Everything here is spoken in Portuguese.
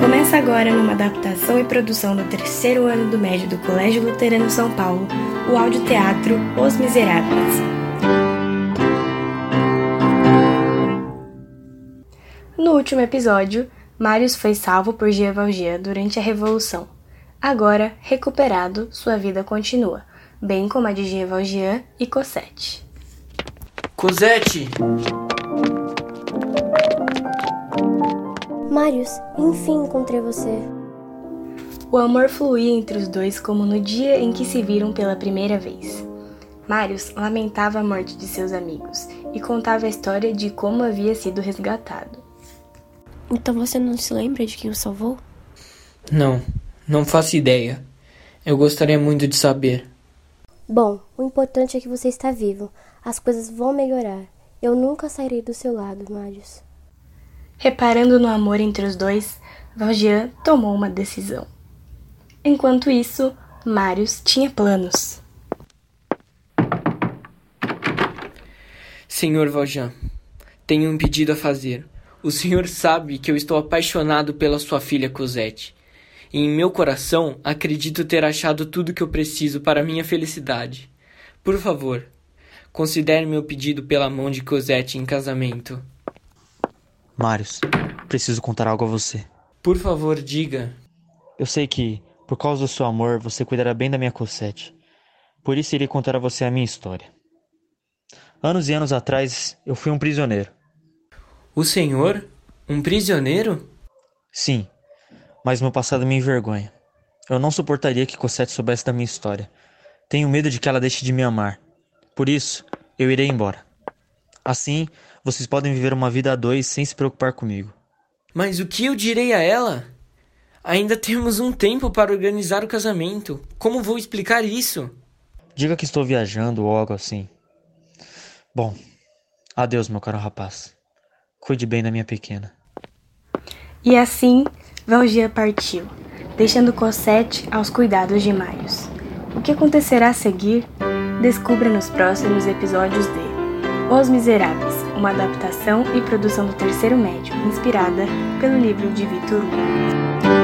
Começa agora numa adaptação e produção do terceiro ano do médio do Colégio Luterano São Paulo, o audioteatro Os Miseráveis. No último episódio, Marius foi salvo por Gia Valjean durante a Revolução. Agora, recuperado, sua vida continua, bem como a de Gia Valjean e Cosette. Cosette! Marius, enfim encontrei você. O amor fluía entre os dois como no dia em que se viram pela primeira vez. Marius lamentava a morte de seus amigos e contava a história de como havia sido resgatado. Então você não se lembra de quem o salvou? Não, não faço ideia. Eu gostaria muito de saber. Bom, o importante é que você está vivo. As coisas vão melhorar. Eu nunca sairei do seu lado, Marius. Reparando no amor entre os dois, Valjean tomou uma decisão. Enquanto isso, Marius tinha planos. Senhor Valjean, tenho um pedido a fazer. O senhor sabe que eu estou apaixonado pela sua filha Cosette. E em meu coração acredito ter achado tudo que eu preciso para minha felicidade. Por favor, considere meu pedido pela mão de Cosette em casamento. Marius, preciso contar algo a você. Por favor, diga. Eu sei que, por causa do seu amor, você cuidará bem da minha Cosette. Por isso irei contar a você a minha história. Anos e anos atrás, eu fui um prisioneiro. O senhor? Um prisioneiro? Sim, mas meu passado me envergonha. Eu não suportaria que Cosette soubesse da minha história. Tenho medo de que ela deixe de me amar. Por isso, eu irei embora. Assim, vocês podem viver uma vida a dois sem se preocupar comigo. Mas o que eu direi a ela? Ainda temos um tempo para organizar o casamento. Como vou explicar isso? Diga que estou viajando ou algo assim. Bom, adeus, meu caro rapaz. Cuide bem da minha pequena. E assim, Valjean partiu, deixando Cosette aos cuidados de Marius. O que acontecerá a seguir? Descubra nos próximos episódios de Os Miseráveis, uma adaptação e produção do terceiro médio, inspirada pelo livro de Victor Hugo.